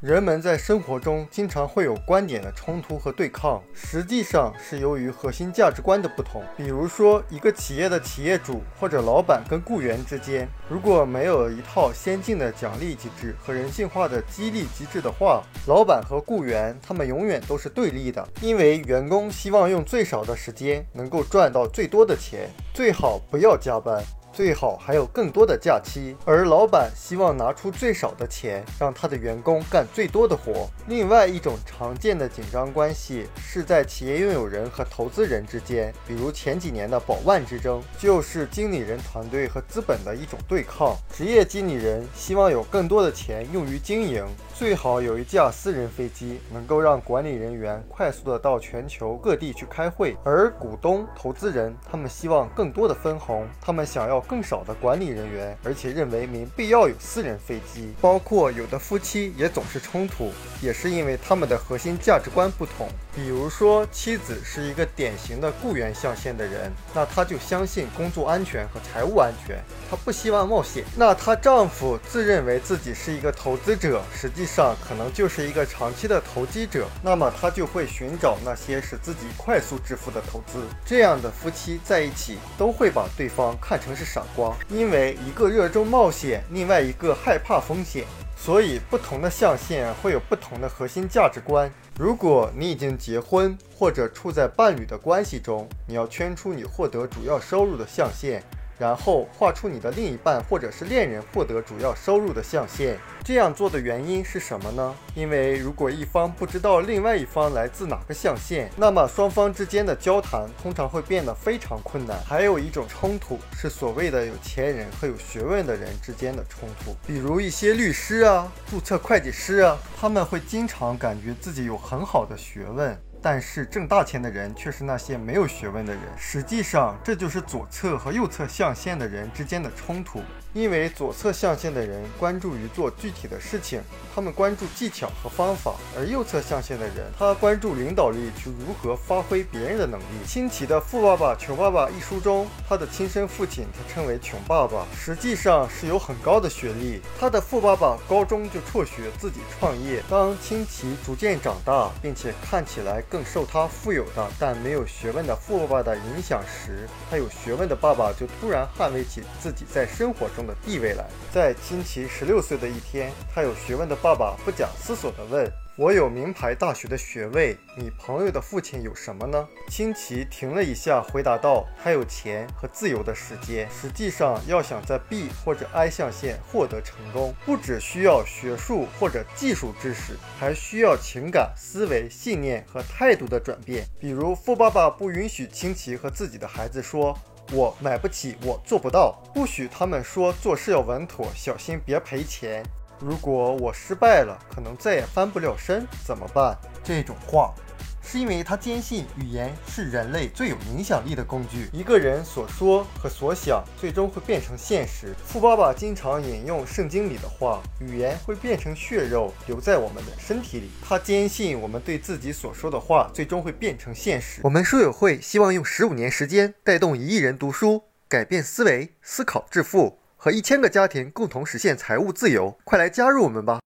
人们在生活中经常会有观点的冲突和对抗，实际上是由于核心价值观的不同。比如说，一个企业的企业主或者老板跟雇员之间，如果没有一套先进的奖励机制和人性化的激励机制的话，老板和雇员他们永远都是对立的。因为员工希望用最少的时间能够赚到最多的钱，最好不要加班。最好还有更多的假期，而老板希望拿出最少的钱，让他的员工干最多的活。另外一种常见的紧张关系是在企业拥有人和投资人之间，比如前几年的宝万之争，就是经理人团队和资本的一种对抗。职业经理人希望有更多的钱用于经营。最好有一架私人飞机，能够让管理人员快速的到全球各地去开会。而股东、投资人，他们希望更多的分红，他们想要更少的管理人员，而且认为没必要有私人飞机。包括有的夫妻也总是冲突，也是因为他们的核心价值观不同。比如说，妻子是一个典型的雇员象限的人，那她就相信工作安全和财务安全，她不希望冒险。那她丈夫自认为自己是一个投资者，实际。上可能就是一个长期的投机者，那么他就会寻找那些使自己快速致富的投资。这样的夫妻在一起都会把对方看成是闪光，因为一个热衷冒险，另外一个害怕风险，所以不同的象限会有不同的核心价值观。如果你已经结婚或者处在伴侣的关系中，你要圈出你获得主要收入的象限。然后画出你的另一半或者是恋人获得主要收入的象限。这样做的原因是什么呢？因为如果一方不知道另外一方来自哪个象限，那么双方之间的交谈通常会变得非常困难。还有一种冲突是所谓的有钱人和有学问的人之间的冲突，比如一些律师啊、注册会计师啊，他们会经常感觉自己有很好的学问。但是挣大钱的人却是那些没有学问的人。实际上，这就是左侧和右侧象限的人之间的冲突。因为左侧象限的人关注于做具体的事情，他们关注技巧和方法；而右侧象限的人，他关注领导力去如何发挥别人的能力。清奇的《富爸爸穷爸爸》一书中，他的亲生父亲他称为穷爸爸，实际上是有很高的学历。他的富爸爸高中就辍学自己创业。当清奇逐渐长大，并且看起来更受他富有的但没有学问的富爸爸的影响时，他有学问的爸爸就突然捍卫起自己在生活中。中的地位来，在清奇十六岁的一天，他有学问的爸爸不假思索地问：“我有名牌大学的学位，你朋友的父亲有什么呢？”清奇停了一下，回答道：“他有钱和自由的时间。实际上，要想在 B 或者 I 象限获得成功，不只需要学术或者技术知识，还需要情感、思维、信念和态度的转变。比如，富爸爸不允许清奇和自己的孩子说。”我买不起，我做不到。不许他们说做事要稳妥，小心别赔钱。如果我失败了，可能再也翻不了身，怎么办？这种话。是因为他坚信语言是人类最有影响力的工具。一个人所说和所想，最终会变成现实。富爸爸经常引用圣经里的话：“语言会变成血肉，留在我们的身体里。”他坚信我们对自己所说的话，最终会变成现实。我们书友会希望用十五年时间，带动一亿人读书，改变思维，思考致富，和一千个家庭共同实现财务自由。快来加入我们吧！